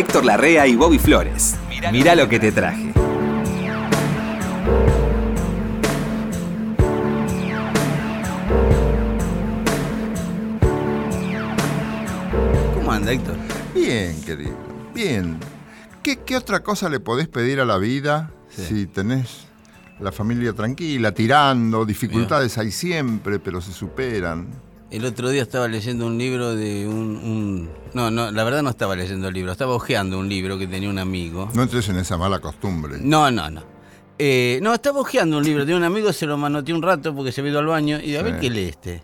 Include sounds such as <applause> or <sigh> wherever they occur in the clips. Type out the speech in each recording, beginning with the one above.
Héctor Larrea y Bobby Flores. Mirá lo que te traje. ¿Cómo anda, Héctor? Bien, querido, bien. ¿Qué, qué otra cosa le podés pedir a la vida Sí. si tenés la familia tranquila, tirando? Dificultades hay siempre, pero se superan. El otro día estaba leyendo un libro de un, un- No, no, la verdad no estaba leyendo el libro, estaba hojeando un libro que tenía un amigo. No entres en esa mala costumbre. No, no, no. Eh, no, estaba hojeando un libro de un amigo, se lo manoteé un rato porque se había ido al baño y a ver Sí. qué lee este.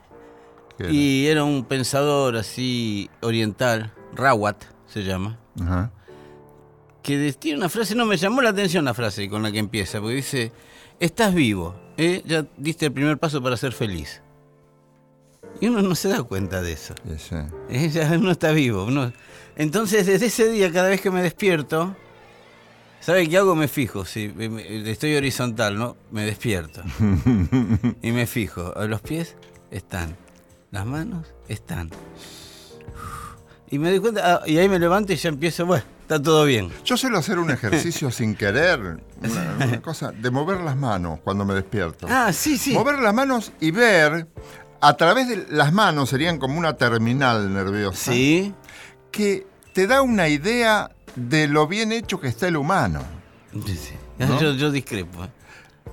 Y era un pensador así oriental, Rawat se llama, Ajá. que tiene una frase, no me llamó la atención la frase con la que empieza, porque dice, estás vivo, ¿eh? ya diste el primer paso para ser feliz. Y uno no se da cuenta de eso. <laughs> Ya uno está vivo. uno- Entonces, desde ese día, cada vez que me despierto, ¿sabe qué hago? Me fijo. Si estoy horizontal, ¿no? Me despierto. <laughs> y me fijo. Los pies están. Las manos están. Y me doy cuenta, ah, y ahí me levanto y ya empiezo, bueno, está todo bien. Yo suelo hacer un ejercicio <laughs> sin querer, una, una cosa, de mover las manos cuando me despierto. Ah, sí, sí. Mover las manos y ver, a través de las manos, serían como una terminal nerviosa, Sí. que te da una idea de lo bien hecho que está el humano. Sí, sí. ¿No? <laughs> Yo, yo discrepo. ¿eh?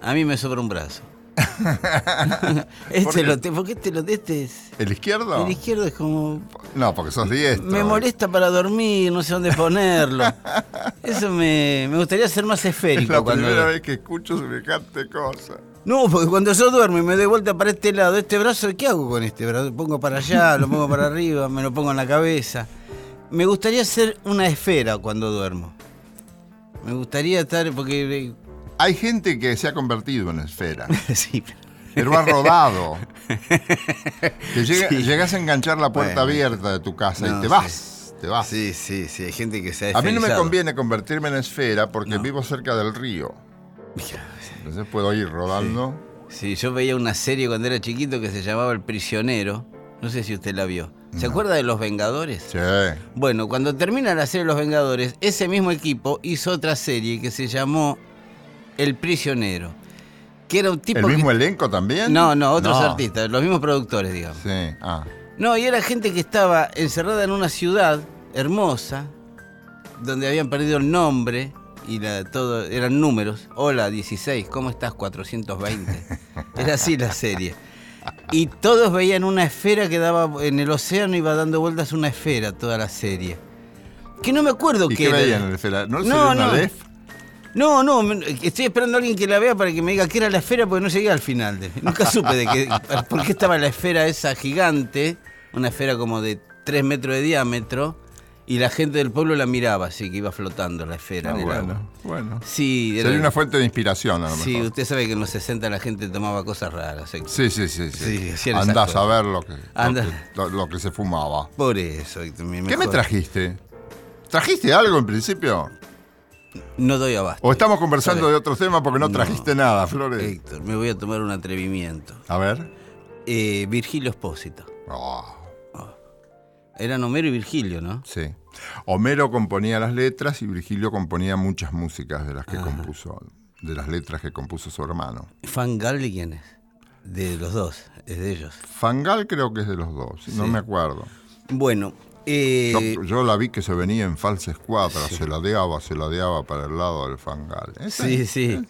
A mí me sobra un brazo. <laughs> este lo te- porque este lo este es. ¿El izquierdo? El izquierdo es como No, porque sos diestro. Me molesta para dormir, no sé dónde ponerlo. <laughs> Eso me, me gustaría ser más Es esférico. la cuando- primera vez que escucho semejante cosa. No, porque cuando yo duermo y me doy vuelta para este lado, este brazo, ¿qué hago con este brazo? Lo pongo para allá, lo pongo para arriba, me lo pongo en la cabeza. Me gustaría ser una esfera cuando duermo. Me gustaría estar, porque... Hay gente que se ha convertido en esfera, <laughs> sí, pero- pero ha rodado. Que <laughs> llega- Sí. llegas a enganchar la puerta Bueno. abierta de tu casa No, y te sí. vas, te vas. sí, sí, sí, hay gente que se ha A mí no me conviene convertirme en esfera porque No. vivo cerca del río. Mira, Entonces puedo ir rodando. Sí, yo veía una serie cuando era chiquito que se llamaba El Prisionero. No sé si usted la vio. ¿Se No. acuerda de Los Vengadores? Sí. Bueno, cuando termina la serie Los Vengadores, ese mismo equipo hizo otra serie que se llamó El Prisionero. Que era un tipo ¿El mismo que... elenco también? No, no, otros No. artistas, los mismos productores, digamos. Sí. Ah. No, y era gente que estaba encerrada en una ciudad hermosa, donde habían perdido el nombre y la, todo eran números. Hola, 16, ¿cómo estás? 420. <laughs> Era así la serie. Y todos veían una esfera que daba en el océano, iba dando vueltas una esfera toda la serie. Que no me acuerdo ¿Y qué era. veían en el esfera? ¿No, No, no. No, no, estoy esperando a alguien que la vea para que me diga qué era la esfera porque no llegué al final. de- nunca supe de qué, <laughs> por qué estaba la esfera esa gigante, una esfera como de 3 metros de diámetro, y la gente del pueblo la miraba así, que iba flotando la esfera Ah, en el bueno, agua. bueno. Sí, era- Sería una fuente de inspiración a lo sí, mejor. usted sabe que en los 60 la gente tomaba cosas raras. ¿eh? Sí, sí, sí. sí. Sí, Andás a ver lo que, lo que- lo- lo que se fumaba. Por eso. Héctor, me- ¿Qué me mejor- trajiste? ¿Trajiste algo en principio? No doy abasto. ¿O estamos conversando de otros temas porque no, No. trajiste nada, Flores? Héctor, me voy a tomar un atrevimiento. A ver. Eh, Virgilio Espósito. Oh, Eran Homero y Virgilio, ¿no? sí. Homero componía las letras y Virgilio componía muchas músicas de las que Ajá. compuso, de las letras que compuso su hermano. ¿Fangal de quién es? De los dos, es de ellos. Fangal creo que es de los dos, no me acuerdo. Bueno, eh, Yo, yo la vi que se venía en falsa escuadra, se ladeaba, se ladeaba para el lado del Fangal. Sí, sí.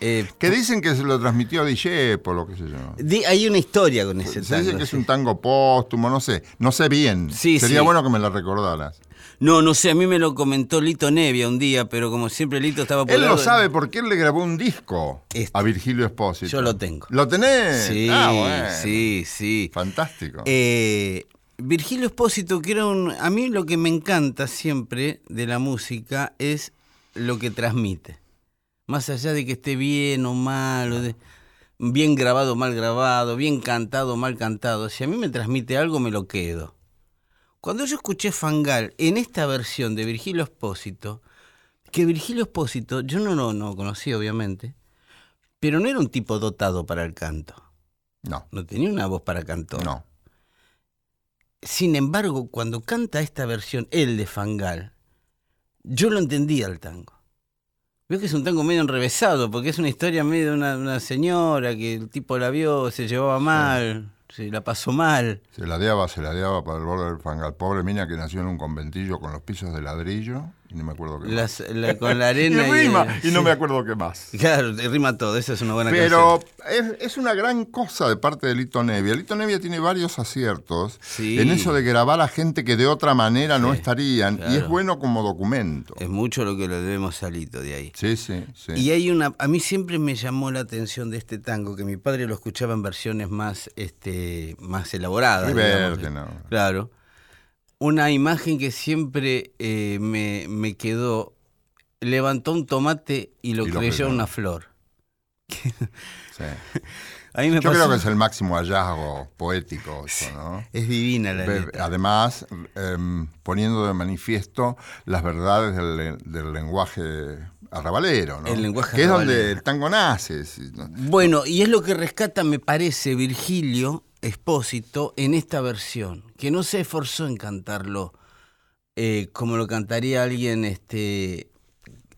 Eh, Que dicen que se lo transmitió a Discepo, lo que sé yo. di- hay una historia con ese Se dice tango. que es un tango póstumo, no sé, no sé bien. Sí, Sería sí. bueno que me la recordaras. No, no sé, a mí me lo comentó Lito Nevia un día, pero como siempre Lito estaba Él lo sabe porque él le grabó un disco Este. a Virgilio Espósito. Yo lo tengo. ¿Lo tenés? Sí, Ah, bueno. sí, sí. Fantástico. Eh, Virgilio Espósito, que era un... A mí lo que me encanta siempre de la música es lo que transmite. Más allá de que esté bien o mal, o de- bien grabado o mal grabado, bien cantado o mal cantado, si a mí me transmite algo, me lo quedo. Cuando yo escuché Fangal en esta versión de Virgilio Espósito, que Virgilio Espósito, yo no lo no, conocía obviamente, pero no era un tipo dotado para el canto. no, No tenía una voz para cantor. no. Sin embargo, cuando canta esta versión, el de Fangal, yo lo entendía el tango. Veo que es un tango medio enrevesado, porque es una historia medio de una, una señora que el tipo la vio, se llevaba mal, se la pasó mal. Se ladeaba, se ladeaba para el borde del fangal. Pobre mina que nació en un conventillo con los pisos de ladrillo y no me acuerdo qué más. La- con la <laughs> arena y rima, y, y no sí. me acuerdo qué más. Claro, rima todo, esa es una buena Pero canción. es, es una gran cosa de parte de Lito Nevia. Lito Nevia tiene varios aciertos Sí. en eso de grabar a gente que de otra manera no estarían. Y es bueno como documento. Es mucho lo que le debemos a Lito de ahí. Sí, sí, sí. Y hay una, a mí siempre me llamó la atención de este tango, que mi padre lo escuchaba en versiones más, este, más elaboradas. Riverte, digamos. ¿no? Claro. Una imagen que siempre eh, me, me quedó, levantó un tomate y lo Y lo creyó una flor. sí. <laughs> A mí me Yo pasó- creo que es el máximo hallazgo poético, eso, ¿no? es divina la letra. Además, em, poniendo de manifiesto las verdades del, le- del lenguaje arrabalero, ¿no? El lenguaje Que es donde el tango nace. Bueno, y es lo que rescata, me parece, Virgilio Expósito en esta versión, que no se esforzó en cantarlo eh, como lo cantaría alguien este,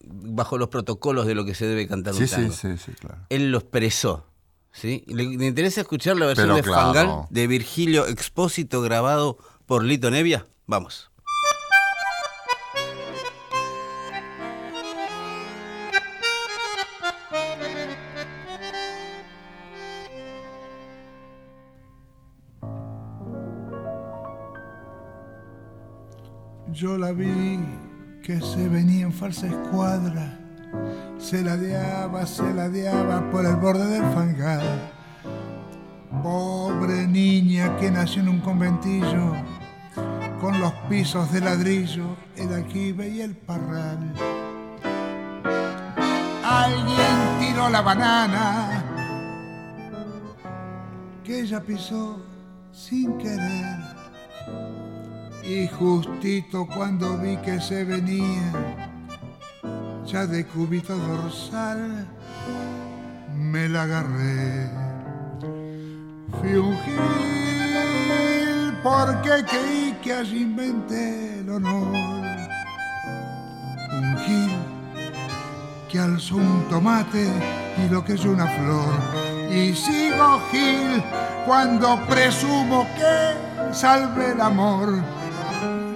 bajo los protocolos de lo que se debe cantar Sí, un sí, tango. sí, sí, claro. Él lo expresó. ¿sí? Le, le interesa escuchar la versión Pero de claro. Fangal de Virgilio Expósito grabado por Lito Nevia. Vamos. Yo la vi que se venía en falsa escuadra, se ladeaba, se ladeaba por el borde del fangal. Pobre niña que nació en un conventillo, con los pisos de ladrillo, el aljibe y el parral. Alguien tiró la banana que ella pisó sin querer. Y justito cuando vi que se venía, ya de cubito dorsal, me la agarré. Fui un gil porque creí que allí inventé el honor. Un gil que alzó un tomate y lo que es una flor. Y sigo Gil cuando presumo que salve el amor,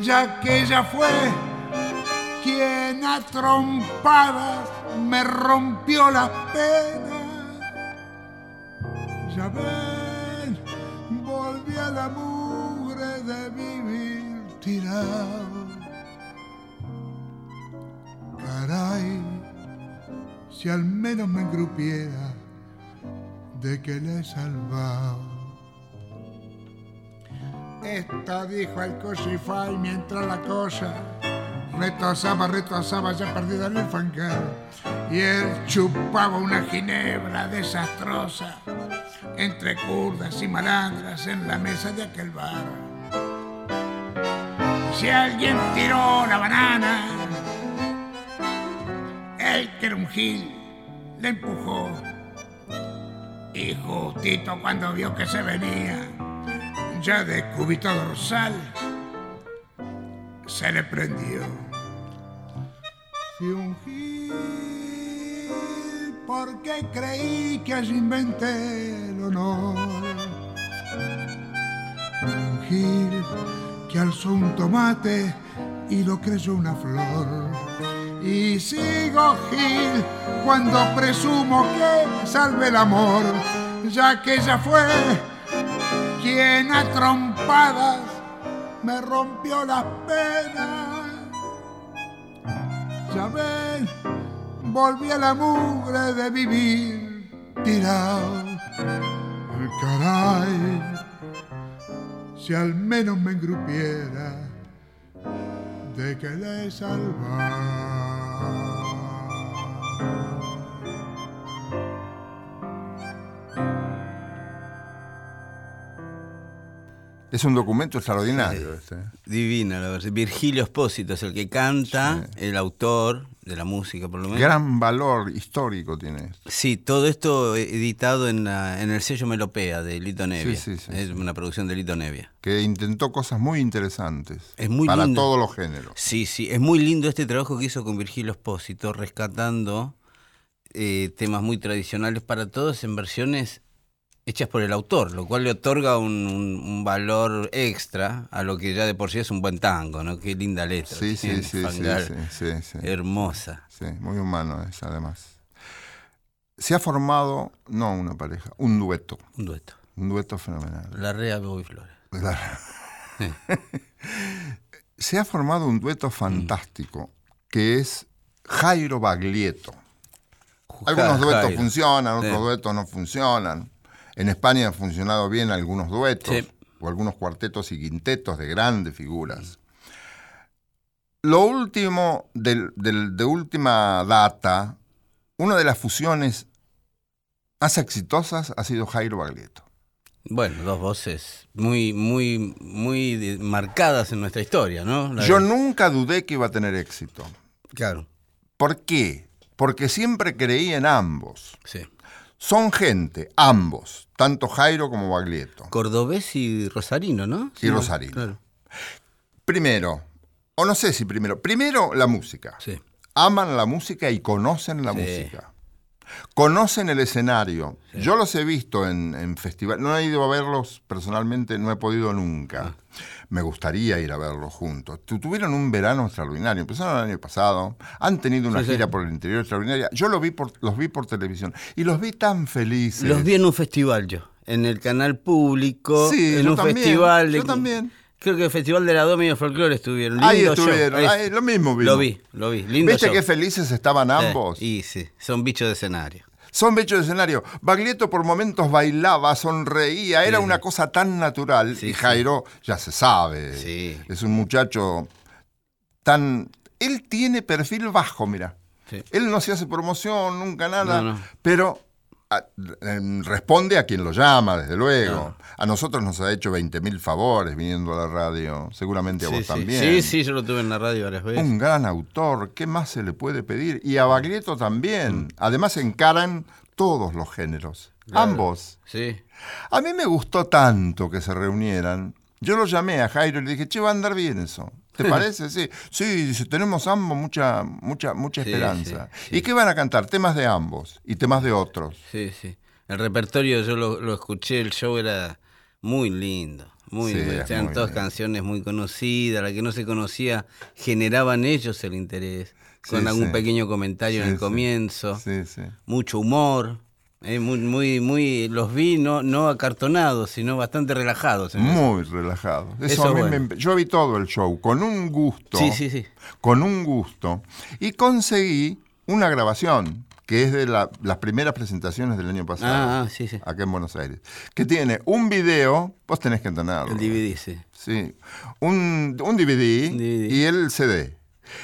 ya que ella fue quien a trompadas me rompió la pena. Ya ven, volví a la mugre de vivir tirado. Caray, si al menos me engrupiera de que le he salvado. Esta dijo el cosify mientras la cosa retosaba, retosaba ya perdida en el fangal. Y él chupaba una ginebra desastrosa entre curdas y malandras en la mesa de aquel bar. Si alguien tiró la banana, él que le empujó. Y justito cuando vio que se venía, ya de cubito dorsal, se le prendió. Fui un gil porque creí que allí inventé el honor. Un gil que alzó un tomate y lo creyó una flor. Y sigo Gil cuando presumo que salve el amor, ya que ella fue quien trompadas me rompió las penas. Ya ven, volví a la mugre de vivir tirado. Caray, si al menos me engrupiera de que le salvar. Es un documento extraordinario este. Divina la versión. Virgilio Espósito es el que canta, el autor, de la música por lo menos. Gran valor histórico tiene esto. Sí, todo esto editado en, la, en el sello Melopea de Lito Nevia. Sí, sí, sí, es sí. una producción de Lito Nevia. Que intentó cosas muy interesantes. Es muy para lindo. todos los géneros. Sí, sí, es muy lindo este trabajo que hizo con Virgilio Espósito, rescatando eh, temas muy tradicionales para todos en versiones hechas por el autor, lo cual le otorga un, un- un valor extra a lo que ya de por sí es un buen tango, ¿no? Qué linda letra. Sí, sí, sí, sí, sí. Hermosa. Sí, muy humano es, además. Se ha formado, no una pareja, un dueto. Un dueto. Un dueto fenomenal. La Rea Bobby Flores. Claro. <laughs> Se ha formado un dueto fantástico que es Jairo Baglietto. Algunos duetos Jairo. funcionan, otros Sí. duetos no funcionan. En España han funcionado bien algunos duetos Sí. o algunos cuartetos y quintetos de grandes figuras. Lo último de última data, una de las fusiones más exitosas ha sido Jairo Baglietto. Bueno, dos voces muy, muy, muy marcadas en nuestra historia, ¿no? La Yo nunca dudé que iba a tener éxito. Claro, ¿Por qué? Porque siempre creí en ambos. sí. Son gente, ambos, tanto Jairo como Baglietto. Cordobés y Rosarino, ¿no? Y Rosarino. Claro. Primero, o no sé si primero, primero la música. Sí. Aman la música y conocen la Sí. música. Conocen el escenario. Yo los he visto en, en festivales. No he ido a verlos personalmente, no he podido nunca. Ah. Me gustaría ir a verlos juntos. Tu- Tuvieron un verano extraordinario. Empezaron el año pasado. Han tenido una Sí, sí. gira por el interior extraordinaria. Yo lo vi por, los vi por televisión y los vi tan felices. Los vi en un festival yo, en el canal público, Sí, en yo un también, festival. de- yo también. Creo que el Festival de la Doma y el Folclore estuvieron. Ahí Lindo show. estuvieron. Ahí- ahí, lo mismo vi. Lo vi, lo vi. Lindo ¿Viste show. qué felices estaban Eh, ambos? y sí, son bichos de escenario. Son de escenario. Baglietto por momentos bailaba, sonreía, era Sí. una cosa tan natural. Sí, y. Jairo, ya se sabe, Sí. es un muchacho tan... Él tiene perfil bajo, mira. Él no se hace promoción, nunca nada, No, no. pero a- em, responde a quien lo llama, desde luego. A nosotros nos ha hecho 20.000 favores viniendo a la radio, seguramente a Sí, vos sí. también. Sí, sí, yo lo tuve en la radio varias veces. Un gran autor, ¿qué más se le puede pedir? Y a Baglietto también. Además encaran todos los géneros, Claro. ambos. Sí. A mí me gustó tanto que se reunieran. Yo lo llamé a Jairo y le dije, che, va a andar bien eso. ¿Te <laughs> parece? Sí, sí, dice, tenemos ambos mucha, mucha, mucha Sí, esperanza. sí, sí. ¿Y qué van a cantar? Temas de ambos y temas de otros. Sí, sí. El repertorio yo lo, lo escuché, el show era muy lindo. Muy, es eran todas lindo. canciones muy conocidas, la que no se conocía generaban ellos el interés, con algún pequeño comentario en el comienzo, mucho humor, eh, muy, muy, muy, los vi no, no acartonados, sino bastante relajados. Muy relajado. Eso, Eso a mí bueno. me- yo vi todo el show con un gusto. Sí, sí, sí. Con un gusto. Y conseguí una grabación que es de la- las primeras presentaciones del año pasado. Ah, ah, sí, sí. Acá en Buenos Aires. Que tiene un video, vos tenés que entenderlo. El DVD, sí. Sí. Un, un DVD, Un DVD. y el CD.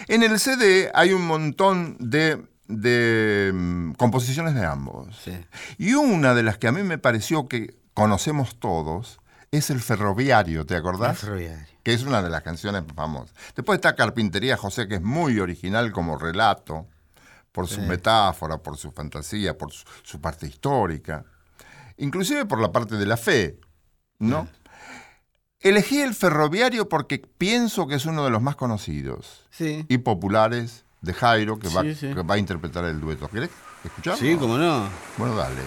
En el CD hay un montón de, de, mm, composiciones de ambos. Sí. Y una de las que a mí me pareció que conocemos todos es El Ferroviario, ¿te acordás? Ferroviario. que es una de las canciones famosas. Después está Carpintería José, que es muy original como relato, por su metáfora, por su fantasía, por su, su parte histórica, inclusive por la parte de la fe, ¿no? Elegí el ferroviario porque pienso que es uno de los más conocidos Sí. y populares de Jairo, que, va, Sí, sí. que va a interpretar el dueto. ¿Querés escucharlo? Sí, cómo no. Bueno, dale.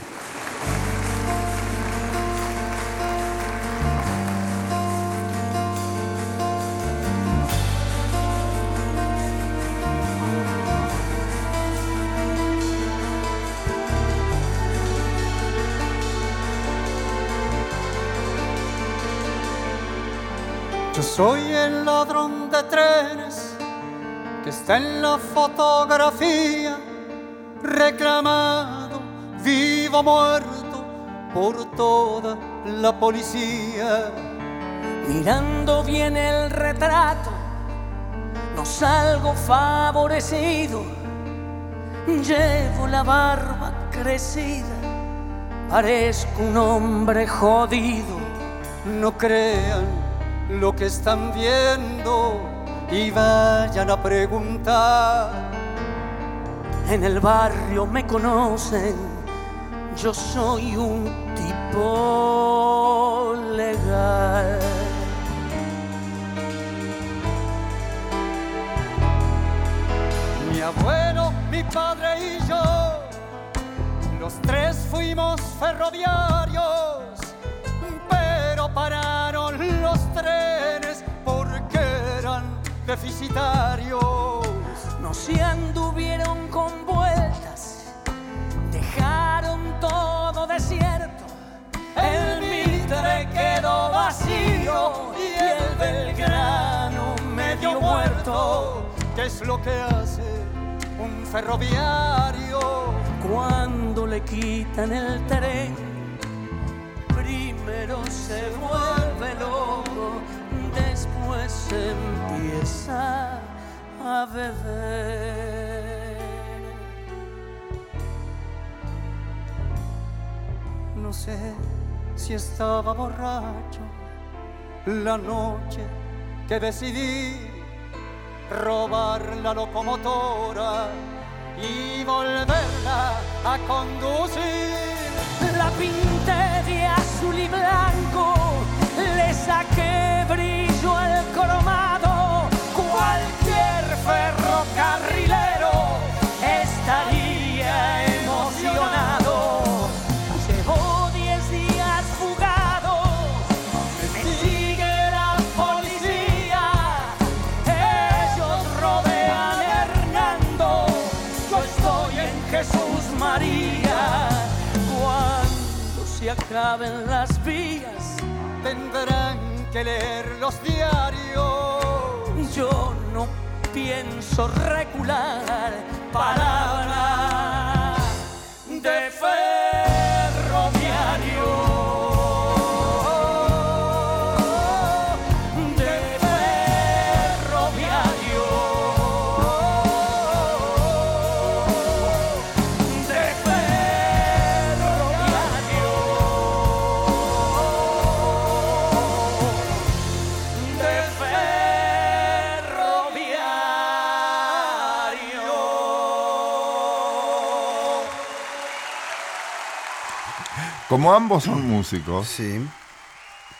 Yo soy el ladrón de trenes que está en la fotografía, reclamado, vivo muerto por toda la policía. Mirando bien el retrato, no salgo favorecido. Llevo la barba crecida, parezco un hombre jodido. No crean lo que están viendo y vayan a preguntar en el barrio me conocen, yo soy un tipo legal. Mi abuelo, mi padre y yo, los tres fuimos ferroviarios, pero pararon los trenes deficitarios. No se anduvieron con vueltas, dejaron todo desierto. El Mitre quedó vacío y el Belgrano medio muerto. ¿Qué es lo que hace un ferroviario? Cuando le quitan el tren, primero se vuelve loco, después empieza a beber. No sé si estaba borracho la noche que decidí robar la locomotora y volverla a conducir. La pinté de azul y blanco, le saqué Acaben las vías, Tendrán que leer los diarios. yo no pienso recular. Palabra de ferroviario. Como ambos son músicos, Sí.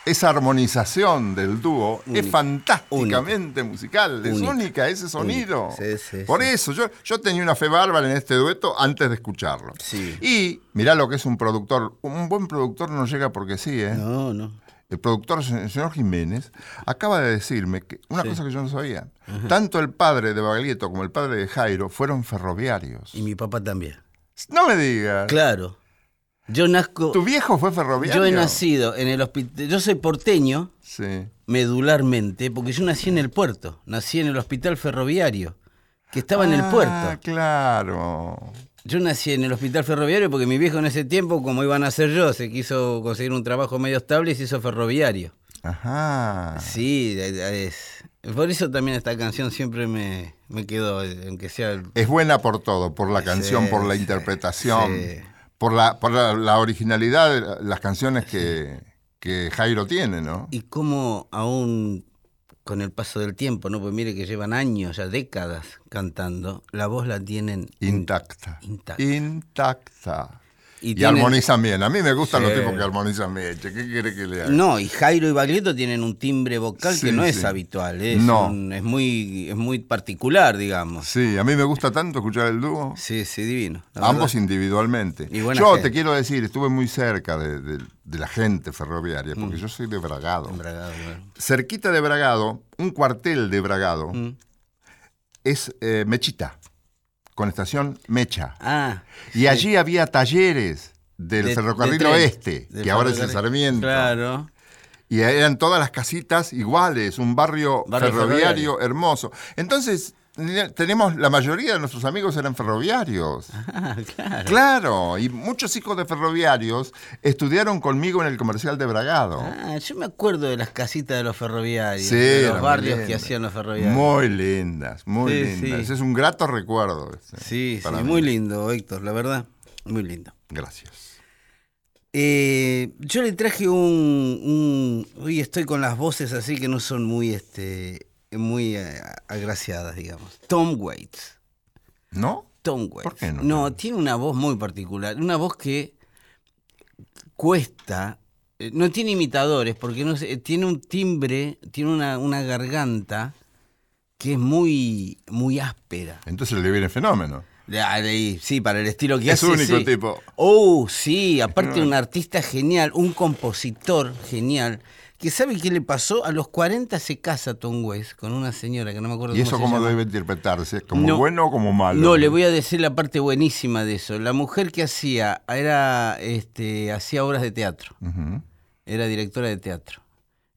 esa armonización del dúo es Única. fantásticamente musical, es Única. única ese sonido. Sí, sí, Por eso, yo, yo tenía una fe bárbara en este dueto antes de escucharlo. Sí. Y mirá lo que es un productor. Un buen productor no llega porque sí, ¿eh? No, no. El productor, el señor Jiménez, acaba de decirme que una cosa que yo no sabía. Tanto el padre de Baglietto como el padre de Jairo fueron ferroviarios. Y mi papá también. No me digas. Claro. Yo nazco. ¿Tu viejo fue ferroviario? Yo he nacido en el hospital. Yo soy porteño Sí. medularmente porque yo nací en el puerto. Nací en el hospital ferroviario que estaba en el Ah, puerto. claro. Yo nací en el hospital ferroviario porque mi viejo en ese tiempo, como iban a ser yo, se quiso conseguir un trabajo medio estable y se hizo ferroviario. Ajá. Sí, de- de- es. Por eso también esta canción siempre me, me quedó, eh, aunque sea. el- Es buena por todo, por la canción, Sí, por la interpretación, sí. Por, la, por la, la originalidad de la- las canciones que, que Jairo tiene, ¿no? Y cómo aún con el paso del tiempo, ¿no? Pues mire que llevan años, ya décadas cantando, la voz la tienen Intacta. Intacta. Intacta. Y Y, tienen- armonizan bien. A mí me gustan Sí. los tipos que armonizan bien. ¿Qué quiere que le haga? No, y Jairo y Baglietto tienen un timbre vocal que Sí, no es habitual, es, No. un- es, muy, es muy particular, digamos. Sí, a mí me gusta tanto escuchar el dúo. Sí, sí, divino. Ambos individualmente. Yo gente. te quiero decir, estuve muy cerca de, de- de la gente ferroviaria, porque yo soy de Bragado. Bueno. Cerquita de Bragado, un cuartel de Bragado, Mm. es eh, Mechita, con estación Mecha. Ah, Y sí. allí había talleres del De- ferrocarril de tren. oeste, que ahora es el. Sarmiento. Claro. Y eran todas las casitas iguales, un barrio, Barrio ferroviario, ferroviario. hermoso. Entonces, tenemos, la mayoría de nuestros amigos eran ferroviarios. <laughs> Ah, claro. Claro, y muchos hijos de ferroviarios estudiaron conmigo en el comercial de Bragado. Ah, yo me acuerdo de las casitas de los ferroviarios, Sí, de los barrios que hacían los ferroviarios. Muy lindas, muy Sí, lindas. sí. Es un grato recuerdo. sí, sí, mí. muy lindo, Héctor, la verdad, muy lindo. Gracias. Eh, yo le traje un, un- Hoy estoy con las voces así que no son muy, este, muy eh, agraciadas, digamos. Tom Waits. ¿No? Tom Waits. ¿Por qué no? No, tiene una voz muy particular. Una voz que cuesta. eh, No tiene imitadores, porque no sé, tiene un timbre, tiene una, una garganta que es muy, muy áspera. Entonces le viene fenómeno. Sí, para el estilo que Es hace. único sí. tipo. Oh, sí, aparte <laughs> un artista genial, un compositor genial, que sabe qué le pasó. A los 40 se casa Tom Waits con una señora que no me acuerdo ¿Y eso cómo se cómo llama. debe interpretarse? ¿Como No. bueno o como malo? No, le voy a decir la parte buenísima de eso. La mujer que hacía era este hacía obras de teatro. Era directora de teatro.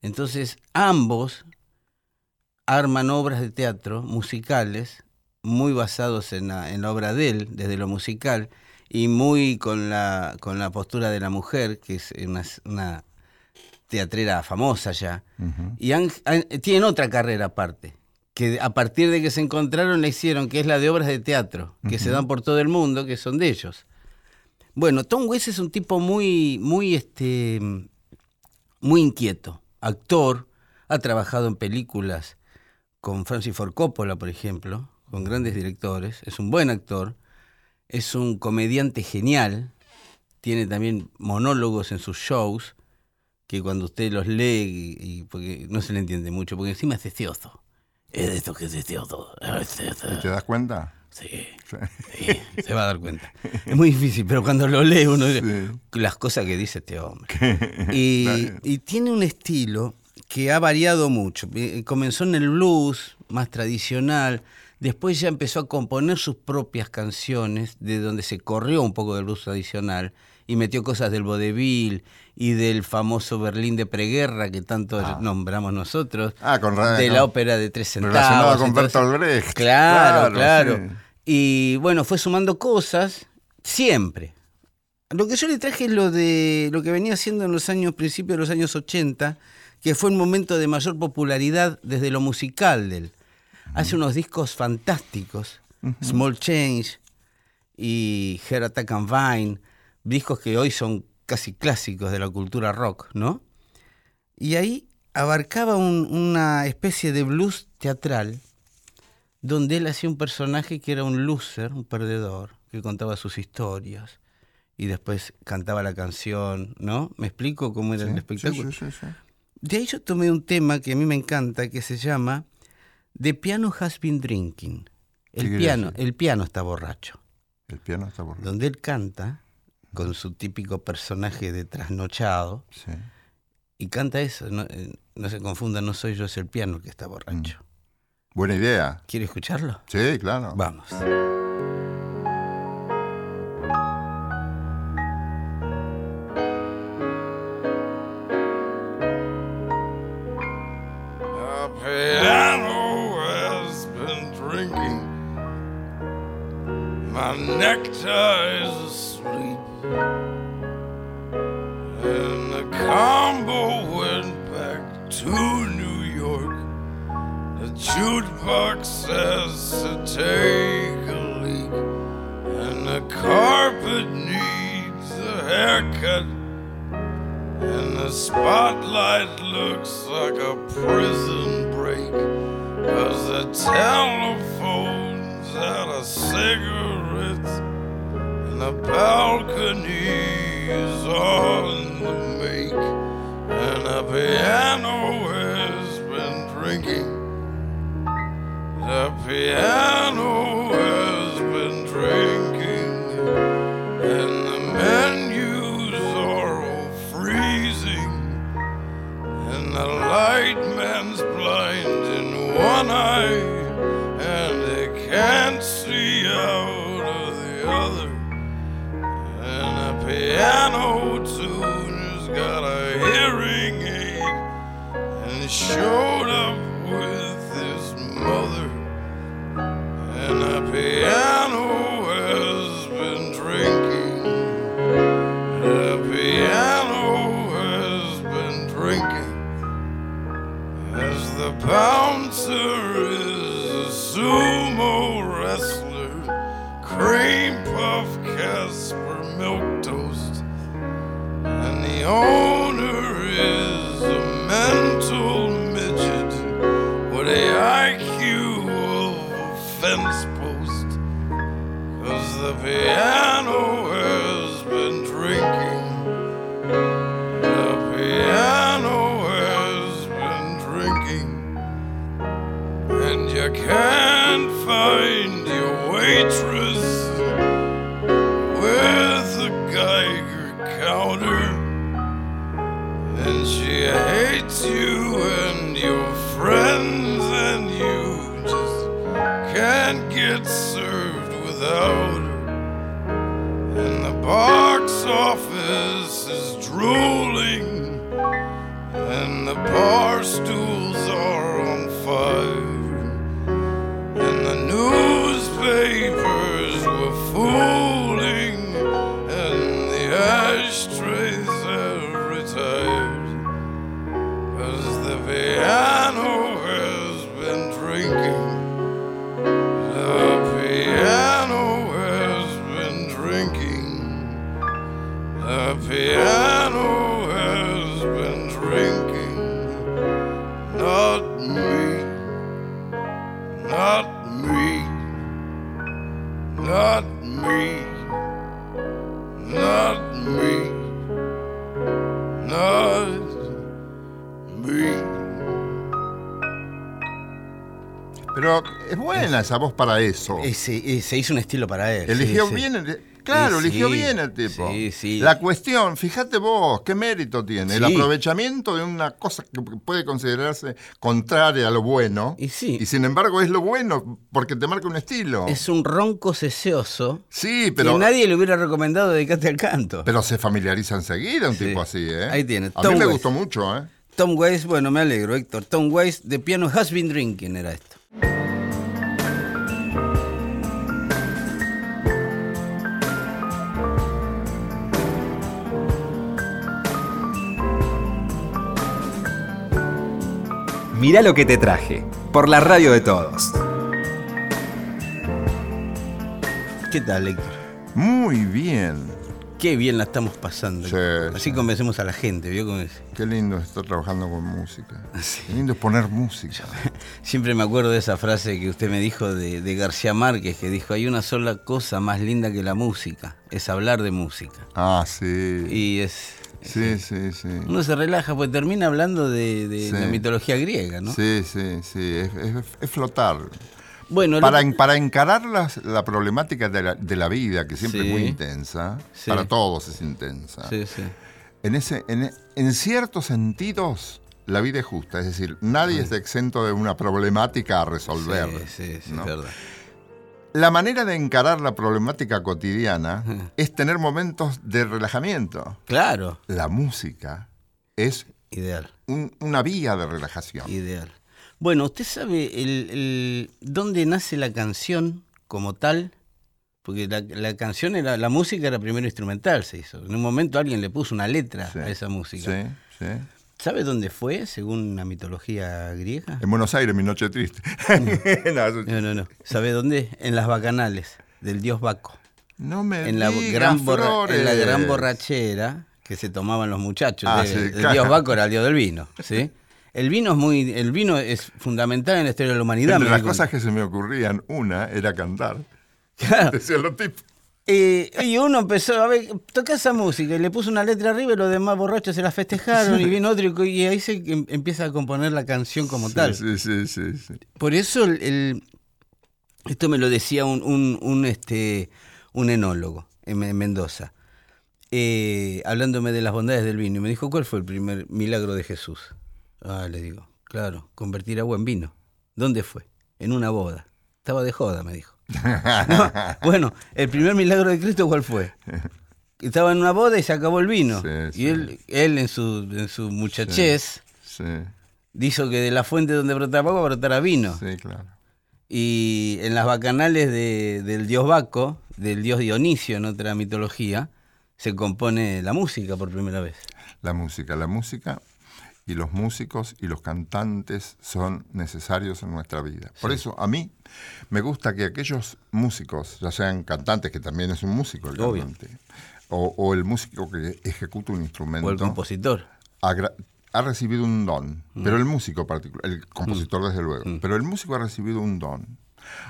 Entonces, ambos arman obras de teatro musicales muy basados en la, en la obra de él, desde lo musical, y muy con la, con la postura de la mujer, que es una, una teatrera famosa ya. Y han- han- tienen otra carrera aparte, que a partir de que se encontraron la hicieron, que es la de obras de teatro, que se dan por todo el mundo, que son de ellos. Bueno, Tom Waits es un tipo muy, muy, este, muy inquieto, actor, ha trabajado en películas con Francis Ford Coppola, por ejemplo, con grandes directores, es un buen actor, es un comediante genial, tiene también monólogos en sus shows, que cuando usted los lee, y, y porque no se le entiende mucho, porque encima es deseoso. Es de esto que es. ¿Y te das cuenta? Sí, Sí. se va a dar cuenta. Es muy difícil, pero cuando lo lee uno dice, Sí. las cosas que dice este hombre. <laughs> Y, y tiene un estilo que ha variado mucho. Eh, Comenzó en el blues, más tradicional. Después ya empezó a componer sus propias canciones, de donde se corrió un poco del blues tradicional y metió cosas del vodevil y del famoso Berlín de preguerra que tanto nombramos nosotros, Ah, con de la ópera de tres centavos. Relacionado con. Bertolt Brecht. Claro, claro. sí. Y bueno, fue sumando cosas siempre. Lo que yo le traje es lo de lo que venía haciendo en los años, principios de los años 80, que fue un momento de mayor popularidad desde lo musical de él. Hace unos discos fantásticos, Small Change y Heart Attack and Vine, discos que hoy son casi clásicos de la cultura rock, ¿no? Y ahí abarcaba un- una especie de blues teatral donde él hacía un personaje que era un loser, un perdedor, que contaba sus historias y después cantaba la canción, ¿no? ¿Me explico cómo era el espectáculo? sí, sí, sí. De ahí yo tomé un tema que a mí me encanta, que se llama The Piano Has Been Drinking. ¿Qué El piano, el piano está borracho. El piano está por... Donde él canta con su típico personaje de trasnochado Sí. y canta eso. No, eh, no se confunda, no soy yo, es el piano el que está borracho. Buena idea. ¿Quiere escucharlo? Sí, claro. Vamos. The piano has been drinking. My necktie is to New York. The jukebox says to take a leak. And the carpet needs a haircut. And the spotlight looks like a prison break. Cause the telephone's out of cigarettes. And the balcony is on the make. And the piano has been drinking. The piano has been drinking. Esa voz para eso. Ese- se hizo un estilo para él. Eligió sí, bien, el- claro, eligió bien el tipo. Sí, sí. La cuestión, fíjate vos, qué mérito tiene. El aprovechamiento de una cosa que puede considerarse contraria a lo bueno. Y sí. sin embargo es lo bueno porque te marca un estilo. Es un ronco ceseoso Sí, pero, que nadie le hubiera recomendado dedicarte al canto. pero se familiariza enseguida un tipo así, ¿eh? Ahí tiene, A Tom mí me gustó mucho, ¿eh? Tom Waits, bueno, me alegro, Héctor. Tom Waits, The Piano Has Been Drinking era esto. Mirá lo que te traje, por la radio de todos. ¿Qué tal, Héctor? Muy bien. Qué bien la estamos pasando. Sí, Así sí. convencemos a la gente, ¿vio? Es? Qué lindo estar trabajando con música. Sí. Qué lindo es poner música. <laughs> Siempre me acuerdo de esa frase que usted me dijo de, de García Márquez, que dijo, hay una sola cosa más linda que la música, es hablar de música. Ah, sí. Y es... Sí, sí, sí. Uno se relaja, pues termina hablando de, de Sí. la mitología griega, ¿no? Sí, sí, sí. Es, es- es flotar. Bueno, Para, para encarar las- la problemática de la, de la vida, que siempre Sí. es muy intensa, Sí. para todos es intensa, Sí, sí. en, ese, en, en ciertos sentidos la vida es justa, es decir, nadie está exento de una problemática a resolver. Sí, sí, sí, ¿no? es verdad. La manera de encarar la problemática cotidiana es tener momentos de relajamiento. Claro, La música es ideal, un- una vía de relajación. ideal. Bueno, ¿usted sabe el, el- dónde nace la canción como tal? Porque la, la canción era, la música era primero instrumental, se hizo. En un momento alguien le puso una letra Sí. a esa música. Sí, sí. ¿Sabe dónde fue, según la mitología griega? En Buenos Aires, mi noche triste. no, <laughs> No, no, no. ¿Sabe dónde? En las bacanales del dios Baco. no me En la, digas, gran borra- en la gran borrachera que se tomaban los muchachos. Ah, sí, el claro. dios Baco era el dios del vino, ¿sí? El vino es muy, el vino es fundamental en la historia de la humanidad. Entre las cosas que se me ocurrían, una era cantar. Claro. <laughs> Decían los tipos. Eh, y uno empezó a ver, toca esa música y le puso una letra arriba y los demás borrachos se la festejaron y vino otro y, ahí se em- empieza a componer la canción como tal. Sí, sí, sí, sí. Por eso el, el- esto me lo decía un, un, un, este, un enólogo en Mendoza, eh, hablándome de las bondades del vino. Y me dijo, ¿cuál fue el primer milagro de Jesús? Ah, le digo, claro, convertir agua en vino. ¿Dónde fue? En una boda. Estaba de joda, me dijo. <laughs> No, bueno, el primer milagro de Cristo, ¿cuál fue? Estaba en una boda y se acabó el vino. Sí, y él, él en su, en su muchachez dijo que de la fuente donde brotaba agua brotara vino. sí, claro. Y en las bacanales de- del dios Baco, del dios Dionisio en otra mitología, se compone la música por primera vez. La música, la música y los músicos y los cantantes son necesarios en nuestra vida. Por eso a mí me gusta que aquellos músicos, ya sean cantantes, que también es un músico el cantante, o, o el músico que ejecuta un instrumento, O el compositor. ha recibido un don, pero el músico particular, el compositor desde luego, pero el músico ha recibido un don.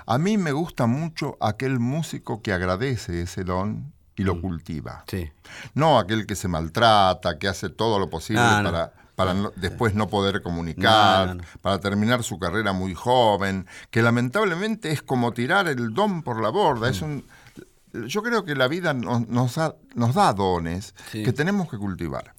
A mí me gusta mucho aquel músico que agradece ese don y lo cultiva. Sí. No aquel que se maltrata, que hace todo lo posible Ah, no. Para, para no- después no poder comunicar, No, no, no. para terminar su carrera muy joven, que lamentablemente es como tirar el don por la borda. Mm. Es un, Yo creo que la vida nos, nos ha- nos da dones Sí. que tenemos que cultivar.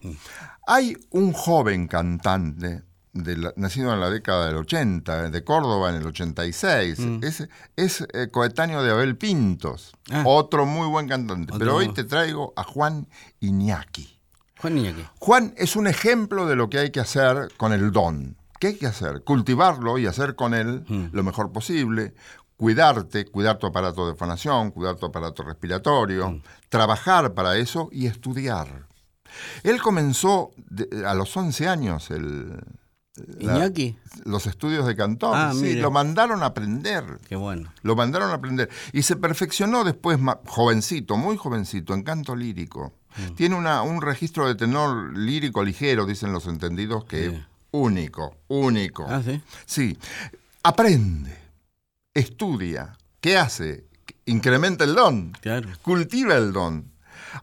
Hay un joven cantante de la- nacido en la década del 80, de Córdoba en el 86. Es, es, eh, coetáneo de Abel Pintos, Ah. otro muy buen cantante. Otro Pero hoy te traigo a Juan Iñaki. Juan Iñaki. Juan es un ejemplo de lo que hay que hacer con el don. ¿Qué hay que hacer? Cultivarlo y hacer con él lo mejor posible. Cuidarte, cuidar tu aparato de fonación, cuidar tu aparato respiratorio, trabajar para eso y estudiar. Él comenzó de- a los 11 años el, la- Iñaki. los estudios de cantor. Ah, sí, mire. lo mandaron a aprender. Qué bueno. Lo mandaron a aprender. Y se perfeccionó después, jovencito, muy jovencito, en canto lírico. Mm. Tiene una, un registro de tenor lírico ligero, dicen los entendidos, que es único, único. Ah, sí. Sí. Aprende, estudia. ¿Qué hace? Incrementa el don. Claro. Cultiva el don.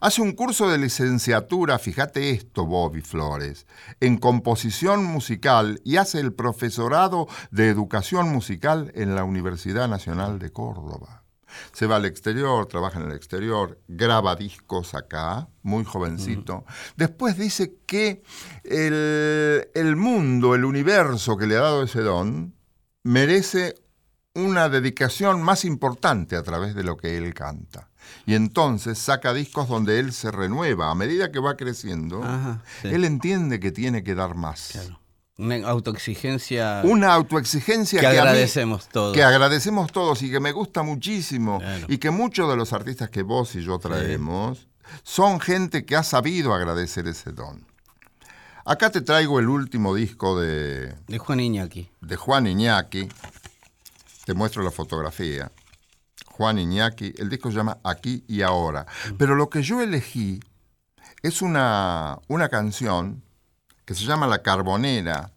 Hace un curso de licenciatura, fíjate esto, Bobby Flores, en composición musical y hace el profesorado de educación musical en la Universidad Nacional de Córdoba. Se va al exterior, trabaja en el exterior, graba discos acá, muy jovencito. Después dice que el, el mundo, el universo que le ha dado ese don, merece una dedicación más importante a través de lo que él canta. Y entonces saca discos donde él se renueva. A medida que va creciendo, Ajá, sí. él entiende que tiene que dar más. Claro. Una autoexigencia Una autoexigencia que que, a mí- agradecemos todos. que agradecemos todos y que me gusta muchísimo. Claro. Y que muchos de los artistas que vos y yo traemos son gente que ha sabido agradecer ese don. Acá te traigo el último disco de, De Juan Iñaki. de Juan Iñaki. Te muestro la fotografía. Juan Iñaki, el disco se llama Aquí y Ahora. Pero lo que yo elegí es una, una canción que se llama La Carbonera,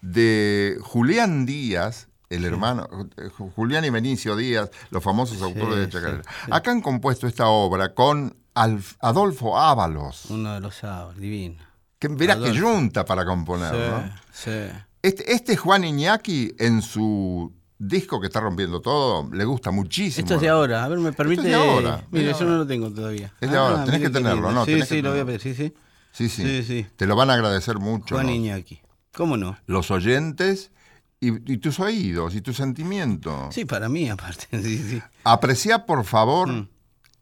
de Julián Díaz, el hermano, eh, Julián y Benicio Díaz, los famosos autores de Chacarera. Acá han compuesto esta obra con Alf- Adolfo Ábalos, Uno de los sábados, divino. que verás que junta para componer, ¿no? Sí, sí. Este, este Juan Iñaki, en su disco que está rompiendo todo, le gusta muchísimo. Esto es de ahora. A ver, me permite. de ahora, es de yo no lo tengo todavía. Es de ahora, tenés mire que tenerlo. ¿no? Sí, Tenés sí, que lo voy a pedir, sí, sí. Sí, sí, Sí, sí. Te lo van a agradecer mucho. Juan ¿no? Iñaki. ¿Cómo no? Los oyentes y, y tus oídos y tus sentimientos. Sí, para mí, aparte. <laughs> Sí, sí. Aprecia, por favor, Mm.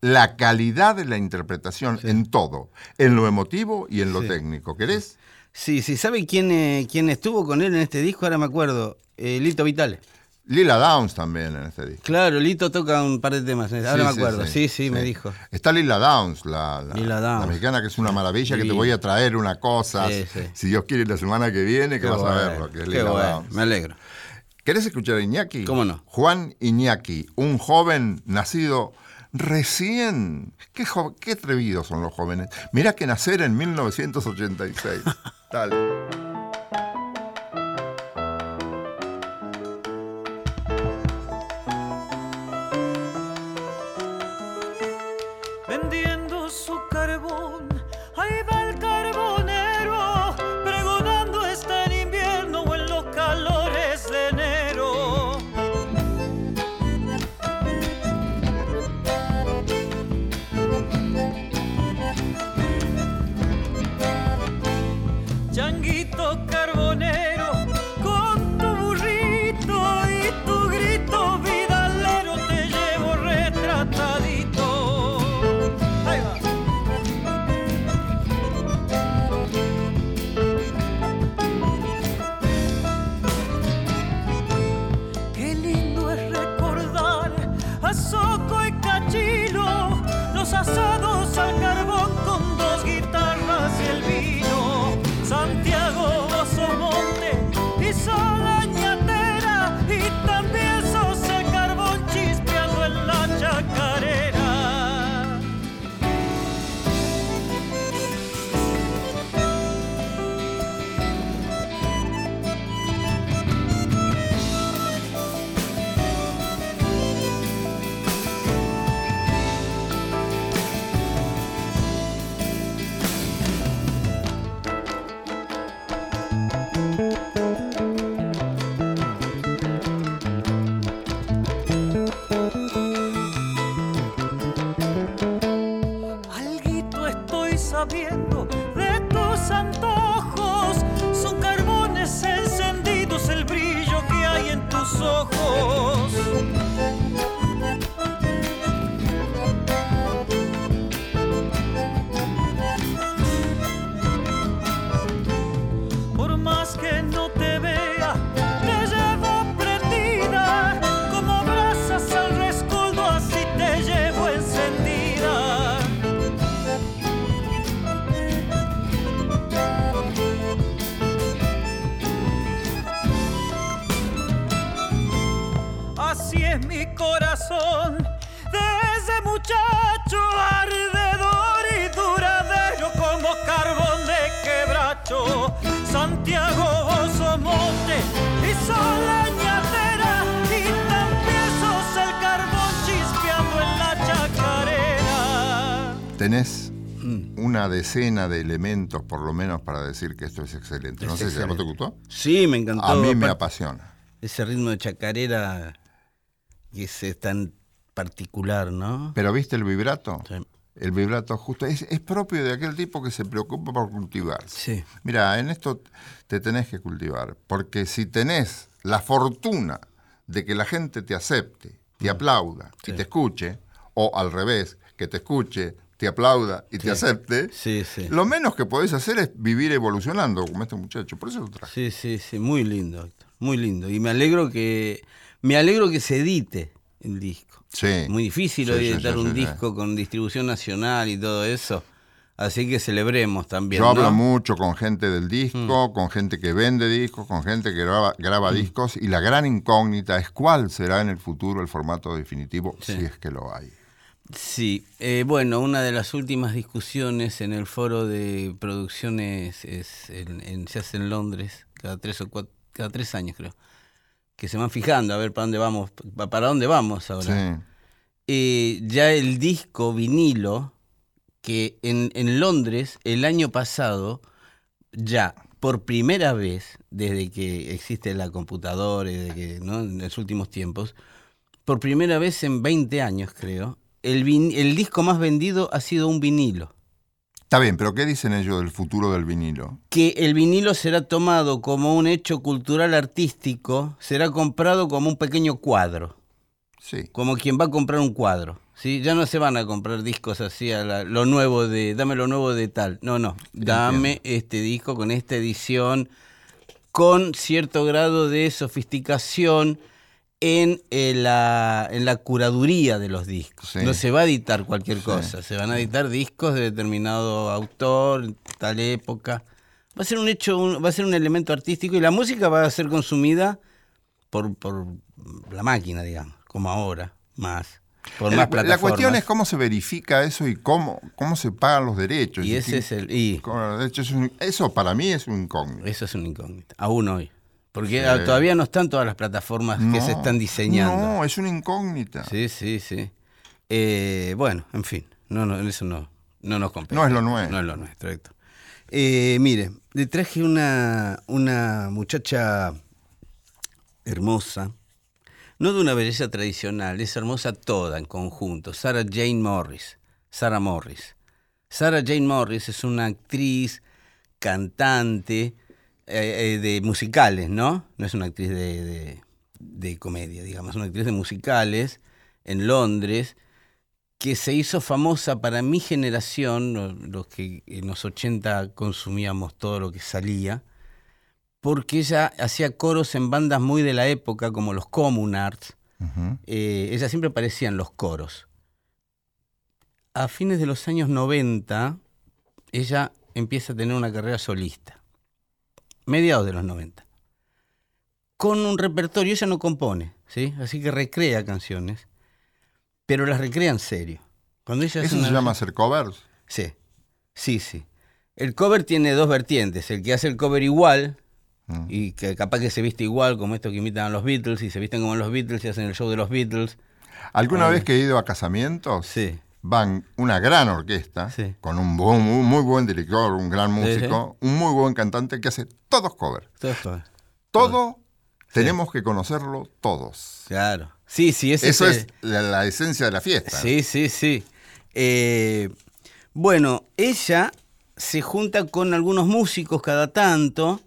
la calidad de la interpretación en todo, en lo emotivo y en lo técnico. ¿Querés? Sí, sí. ¿Sabe quién, eh, quién estuvo con él en este disco? Ahora me acuerdo. Eh, Lito Vitale. Lila Downs también en este disco. Claro, Lito toca un par de temas. Ahora Sí, me sí, acuerdo. Sí, sí, me dijo. Está Lila Downs, la, la- Lila Downs. la mexicana, que es una maravilla, que te voy a traer una cosa, Sí, sí. si Dios quiere, la semana que viene, que Qué vas a bueno, verlo, que es qué Lila bueno, Downs. Me alegro. ¿Querés escuchar a Iñaki? ¿Cómo no? Juan Iñaki, un joven nacido recién. Qué, jo- qué atrevidos son los jóvenes. Mirá que nacer en 1986. <laughs> Dale. Muchacho ardedor y duradero como carbón de quebracho. Santiago, Somonte y Soleñadera, y tan sos el carbón chispeando en la chacarera. Tenés Mm. una decena de elementos, por lo menos, para decir que esto es excelente. No Es sé si a vos te gustó. Sí, me encantó. A mí me apasiona. Ese ritmo de chacarera que es tan particular, ¿no? Pero ¿viste el vibrato? Sí. El vibrato justo es, es propio de aquel tipo que se preocupa por cultivarse. Sí. Mira, en esto te tenés que cultivar, porque si tenés la fortuna de que la gente te acepte, te aplauda y Mm. Te escuche, o al revés, que te escuche, te aplauda y te acepte, Sí, sí. lo menos que podés hacer es vivir evolucionando como este muchacho. Por eso lo traje. Sí, sí, sí, muy lindo, Héctor, muy lindo. Y me alegro que me alegro que se edite el disco. Sí. Muy difícil Sí, hoy editar sí, un disco con distribución nacional y todo eso. Así que celebremos también. Yo hablo ¿no? Mm. mucho con gente del disco, con gente que vende discos, con gente que graba, graba discos, y la gran incógnita es cuál será en el futuro el formato definitivo, Sí. si es que lo hay. Sí, eh, bueno, una de las últimas discusiones en el foro de producciones es en- en- se hace en Londres cada tres o cuatro, cada tres años creo, que se van fijando a ver para dónde vamos, pa- para dónde vamos ahora. Sí. Eh, ya el disco vinilo que en, en Londres el año pasado ya por primera vez desde que existe la computadora desde que ¿no? en los últimos tiempos por primera vez en 20 años creo el, vin- el disco más vendido ha sido un vinilo Está bien, pero ¿qué dicen ellos del futuro del vinilo? que el vinilo será tomado como un hecho cultural artístico será comprado como un pequeño cuadro Sí. como quien va a comprar un cuadro. ¿sí? Ya no se van a comprar discos así, a la- lo nuevo de, dame lo nuevo de tal. No, no, dame este disco con esta edición, con cierto grado de sofisticación en, eh, la, en la curaduría de los discos. Sí. No se va a editar cualquier cosa, se van a editar discos de determinado autor, en tal época. Va a ser un hecho, un- va a ser un elemento artístico y la música va a ser consumida por, por la máquina, digamos, como ahora, más. Por La, más la cuestión es cómo se verifica eso y cómo, cómo se pagan los derechos. Y ese es el. Y eso para mí es un incógnito. eso es un incógnito, aún hoy. Porque Sí. ah, todavía no están todas las plataformas que se están diseñando. No, es una incógnita. Sí, sí, sí. Eh, bueno, en fin, no, no, eso no, no nos compete. No es lo nuestro. No es lo nuestro, Héctor. Eh, mire, le traje una, una muchacha hermosa, no de una belleza tradicional, es hermosa toda en conjunto, Sarah Jane Morris. Sarah Morris. Sarah Jane Morris es una actriz, cantante eh, eh, de musicales, ¿no? No es una actriz de, de- de comedia, digamos, es una actriz de musicales en Londres que se hizo famosa para mi generación, lo- los que en los 80 consumíamos todo lo que salía, porque ella hacía coros en bandas muy de la época, como los Communards. Ujú. Eh, ella siempre aparecía en los coros. A fines de los años 90, ella empieza a tener una carrera solista. Mediados de los 90. Con un repertorio, ella no compone, ¿sí? Así que recrea canciones, pero las recrea en serio. Cuando ella hace Eso se llama hacer covers. Sí, sí, sí. El cover tiene dos vertientes. El que hace el cover igual, Mm. y que capaz que se viste igual, como estos que imitan a los Beatles, y se visten como los Beatles y hacen el show de los Beatles. ¿Alguna vez que he ido a casamientos? Sí, Van una gran orquesta, Sí. con un muy, muy buen director, un gran Sí, músico, un muy buen cantante que hace todos covers. todo esto. Todo tenemos que conocerlo todos. Clalo. Sí, sí, ese Eso el- es la, la esencia de la fiesta. Sí, sí, sí. Eh, bueno, ella se junta con algunos músicos cada tanto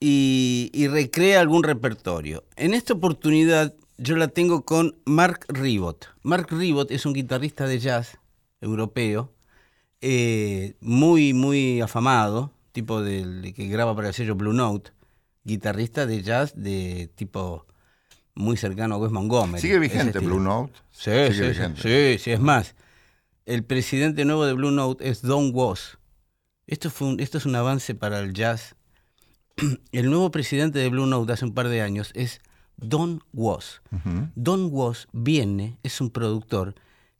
y, y recrea algún repertorio. En esta oportunidad yo la tengo con Mark Ribot. Mark Ribot es un guitarrista de jazz europeo, eh, muy, muy afamado, tipo del que graba para el sello Blue Note, guitarrista de jazz de tipo muy cercano a Wes Montgomery. ¿Sigue vigente. Blue Note? Sí, Sigue sí, sí, vigente. sí, es más. El presidente nuevo de Blue Note es Don Was. Esto, fue un- esto es un avance para el jazz. <clears throat> El nuevo presidente de Blue Note hace un par de años es Don Was. Don Was viene, es un productor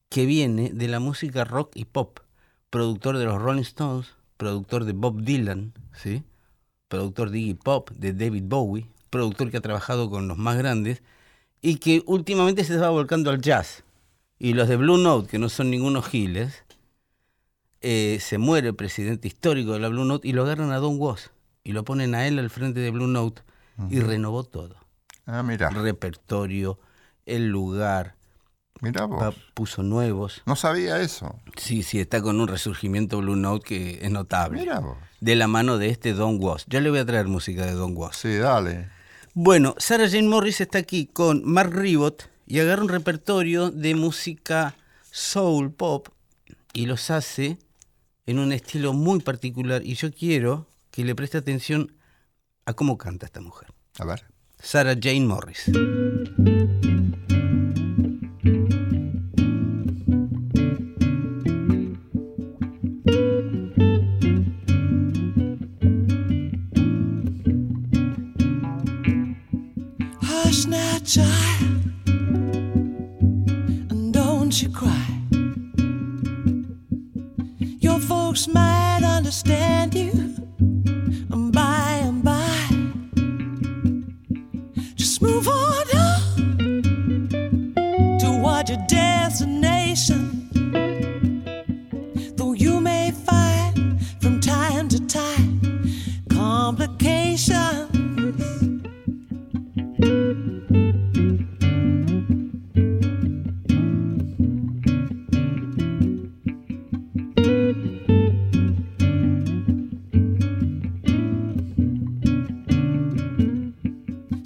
que viene de la música rock y pop. Productor de los Rolling Stones, productor de Bob Dylan, ¿sí? productor de Iggy Pop, de David Bowie, productor que ha trabajado con los más grandes y que últimamente se va volcando al jazz. Y los de Blue Note, que no son ningunos giles, eh, se muere el presidente histórico de la Blue Note y lo agarran a Don Was y lo ponen a él al frente de Blue Note y renovó todo. Ah, mira, Repertorio, el lugar, mira vos. puso nuevos. No sabía eso. Sí, sí, está con un resurgimiento Blue Note que es notable. Mira vos. De la mano de este Don Was. Ya le voy a traer música de Don Was. Sí, dale. Bueno, Sarah Jane Morris está aquí con Mark Ribot y agarra un repertorio de música soul pop y los hace en un estilo muy particular y yo quiero que le preste atención a cómo canta esta mujer. A ver. Sarah Jane Morris.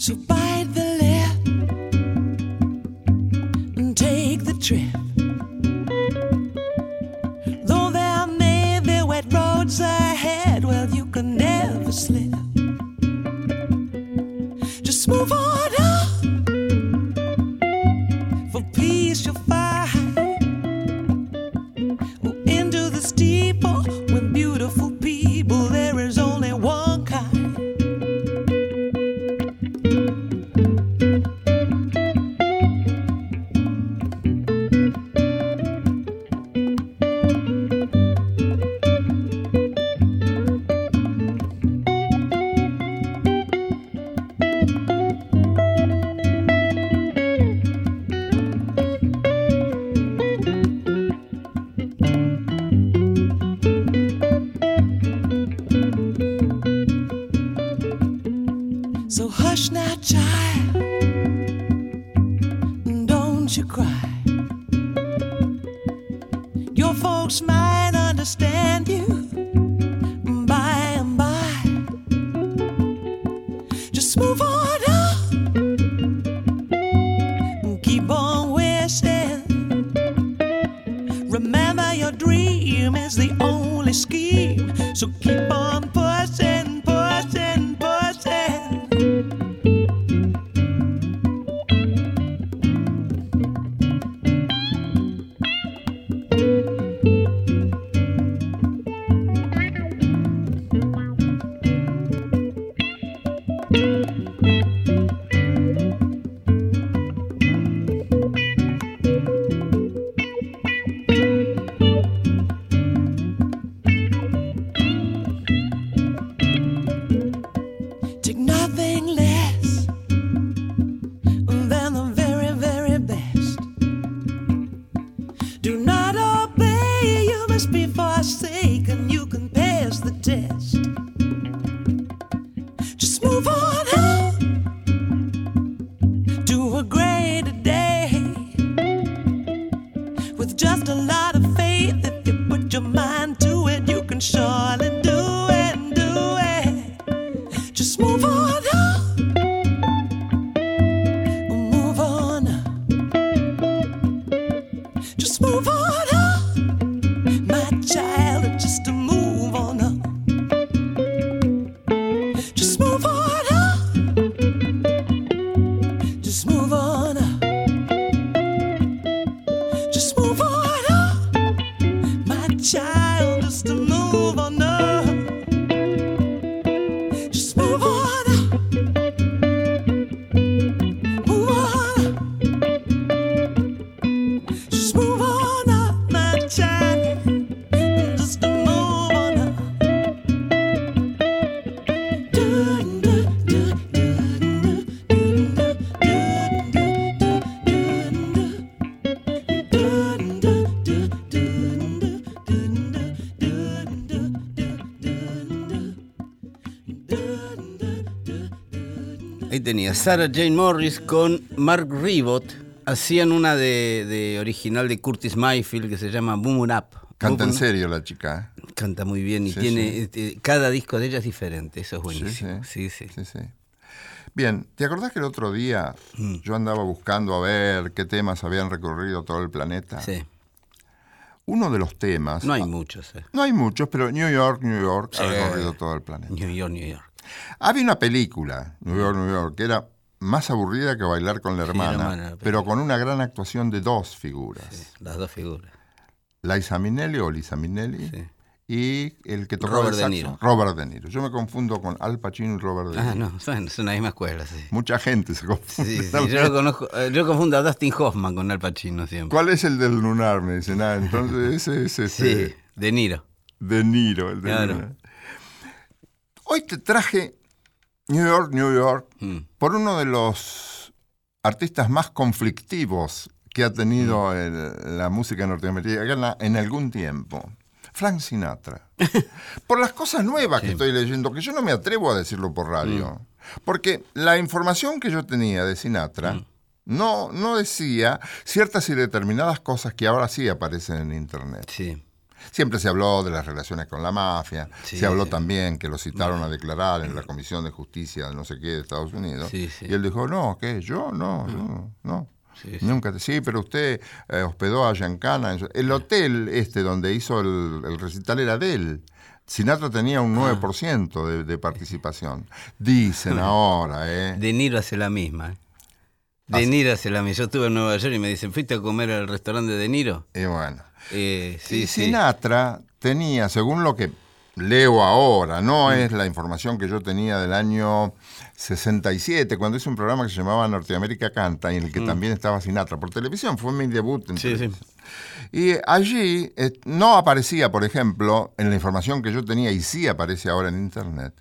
So bite the lip and take the trip. Ahí tenía Sarah Jane Morris con Mark Ribot. Hacían una de, de original de Curtis Mayfield que se llama Boom Up. Canta en serio la chica. ¿eh? Canta muy bien y Sí, tiene sí. este, cada disco de ella es diferente, eso es buenísimo. Sí, Sí. Bien, ¿te acordás que el otro día Mm. yo andaba buscando a ver qué temas habían recorrido todo el planeta? Sí. Uno de los temas. No hay muchos. eh. No hay muchos, pero New York, New York ha recorrido todo el planeta. New York, New York. Había una película, New York, New York, que era más aburrida que bailar con la Sí, hermana, la pero con una gran actuación de dos figuras. Sí, las dos figuras. Liza Minnelli o Lisa Minnelli Sí. y el que tocaba Robert el De Niro. Robert De Niro. Yo me confundo con Al Pacino y Robert De Niro. Ah, no, son, son la misma escuela, sí. Mucha gente se confunde. Yo lo conozco, eh, yo confundo a Dustin Hoffman con Al Pacino siempre. ¿Cuál es el del lunar? Me dicen, ah, entonces ese es este, Sí, De Niro. De Niro. El Claro. lunar. Hoy te traje New York, New York, Mm. por uno de los artistas más conflictivos que ha tenido Mm. el- la música norteamericana en algún tiempo. Frank Sinatra. <laughs> por las cosas nuevas que estoy leyendo, que yo no me atrevo a decirlo por radio. Mm. Porque la información que yo tenía de Sinatra no, no decía ciertas y determinadas cosas que ahora sí aparecen en Internet. Sí. Siempre se habló de las relaciones con la mafia, Sí, se habló también que lo citaron a declarar en la Comisión de Justicia de no sé qué de Estados Unidos. Sí, sí. Y él dijo, no, ¿qué? ¿Yo? No, yo no. no. Sí, sí. Nunca te... Sí, pero usted eh, hospedó a Giancana. en El hotel este donde hizo el, el recital era de él. Sinatra tenía un Ah. 9% de, de participación. Dicen ahora, ¿eh? De Niro hace la misma. De Niro hace la misma. Yo estuve en Nueva York y me dicen, ¿fuiste a comer al restaurante de De Niro? Y bueno. Eh, sí, y sí. Sinatra tenía, según lo que leo ahora, no es la información que yo tenía del año 67, cuando hice un programa que se llamaba Norteamérica Canta, y en el que también estaba Sinatra por televisión, fue mi debut en Sí, sí. Y allí eh, no aparecía, por ejemplo, en la información que yo tenía, y sí aparece ahora en Internet,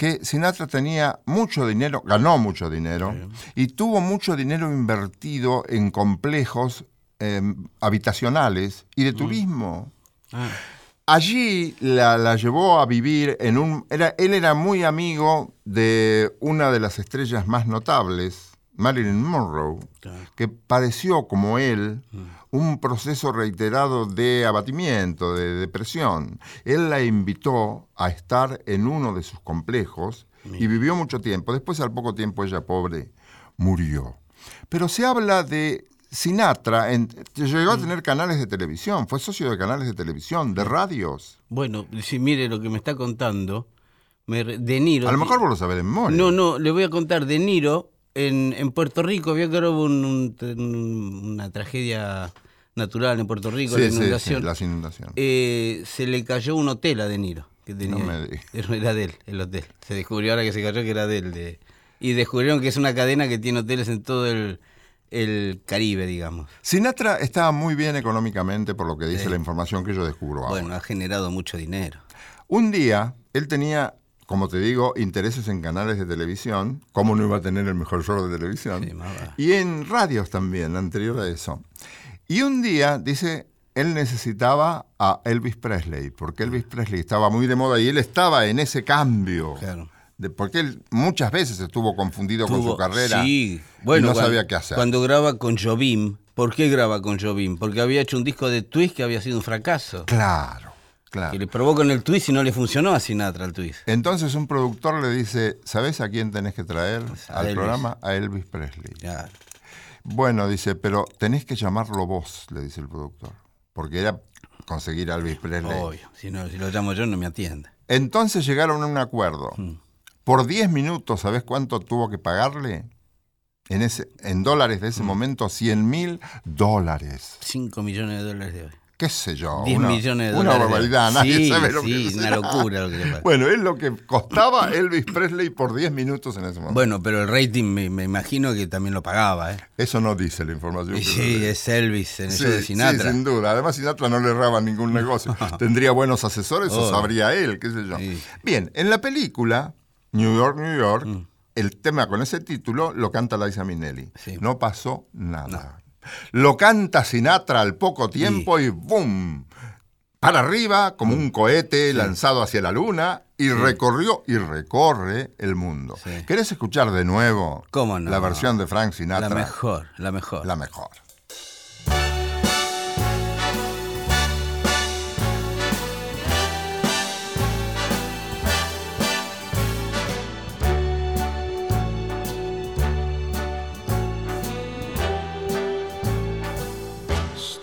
que Sinatra tenía mucho dinero, ganó mucho dinero, y tuvo mucho dinero invertido en complejos eh, habitacionales y de turismo. Ah, Allí la, la llevó a vivir en un... Era, él era muy amigo de una de las estrellas más notables, Marilyn Monroe, claro. que padeció como él un proceso reiterado de abatimiento, de depresión. Él la invitó a estar en uno de sus complejos y vivió mucho tiempo. Después, al poco tiempo, ella pobre murió. Pero se habla de Sinatra, en- llegó a tener canales de televisión, fue socio de canales de televisión, de radios. Bueno, si mire lo que me está contando, me De Niro... A lo mejor vos lo sabés de memoria. No, no, le voy a contar, De Niro, en, en Puerto Rico, vio que ahora hubo un- un- un- una tragedia natural en Puerto Rico, Sí, la sí, sí, inundación. las inundaciones. Eh, se le cayó un hotel a De Niro. Que tenía No me. <laughs> Era de él, el hotel. Se descubrió ahora que se cayó que era de él. de- y descubrieron que es una cadena que tiene hoteles en todo el, el Caribe, digamos. Sinatra estaba muy bien económicamente por lo que dice Sí. la información que yo descubro ahora. Bueno, ha generado mucho dinero. Un día, él tenía, como te digo, intereses en canales de televisión. ¿Cómo no iba a tener el mejor show de televisión? Sí, y en radios también, anterior a eso. Y un día, dice, él necesitaba a Elvis Presley, porque Elvis Presley estaba muy de moda y él estaba en ese cambio. Claro. De- porque él muchas veces estuvo confundido con su carrera Sí, bueno, y no sabía qué hacer. Cuando graba con Jobim, ¿por qué graba con Jobim? Porque había hecho un disco de twist que había sido un fracaso. Claro, claro. Que le probó con el twist y no le funcionó a Sinatra el twist. Entonces un productor le dice, ¿sabes a quién tenés que traer Pues al Elvis. programa? A Elvis Presley. Claro. Bueno, dice, pero tenés que llamarlo vos, le dice el productor. Porque era conseguir a Elvis Presley. Obvio. Si, no, si lo llamo yo, no me atiende. Entonces llegaron a un acuerdo. Mm. Por 10 minutos, ¿sabés cuánto tuvo que pagarle? En, ese, en dólares de Mm. ese momento, 100 mil dólares. 5 millones de dólares de hoy. Qué sé yo. 10 una, millones de Una dólares. barbaridad, nadie Sí, sabe lo sí, que una locura lo que le pasa. Bueno, es lo que costaba Elvis Presley por 10 minutos en ese momento. Bueno, pero el rating me, me imagino que también lo pagaba, ¿eh? Eso no dice la información. Que sí, es Elvis en el Sí, show de sí, Sinatra. sin duda. Además, Sinatra no le erraba ningún negocio. <laughs> Tendría buenos asesores o Oh. sabría él, qué sé yo. Sí. Bien, en la película, New York, New York, Mm. el tema con ese título lo canta Liza Minnelli. Sí. No pasó nada. Lo canta Sinatra al poco tiempo y ¡boom! Para arriba, como un cohete lanzado hacia la luna, y recorrió y recorre el mundo. ¿Querés escuchar de nuevo ¿Cómo no? la versión de Frank Sinatra? La mejor, la mejor. La mejor.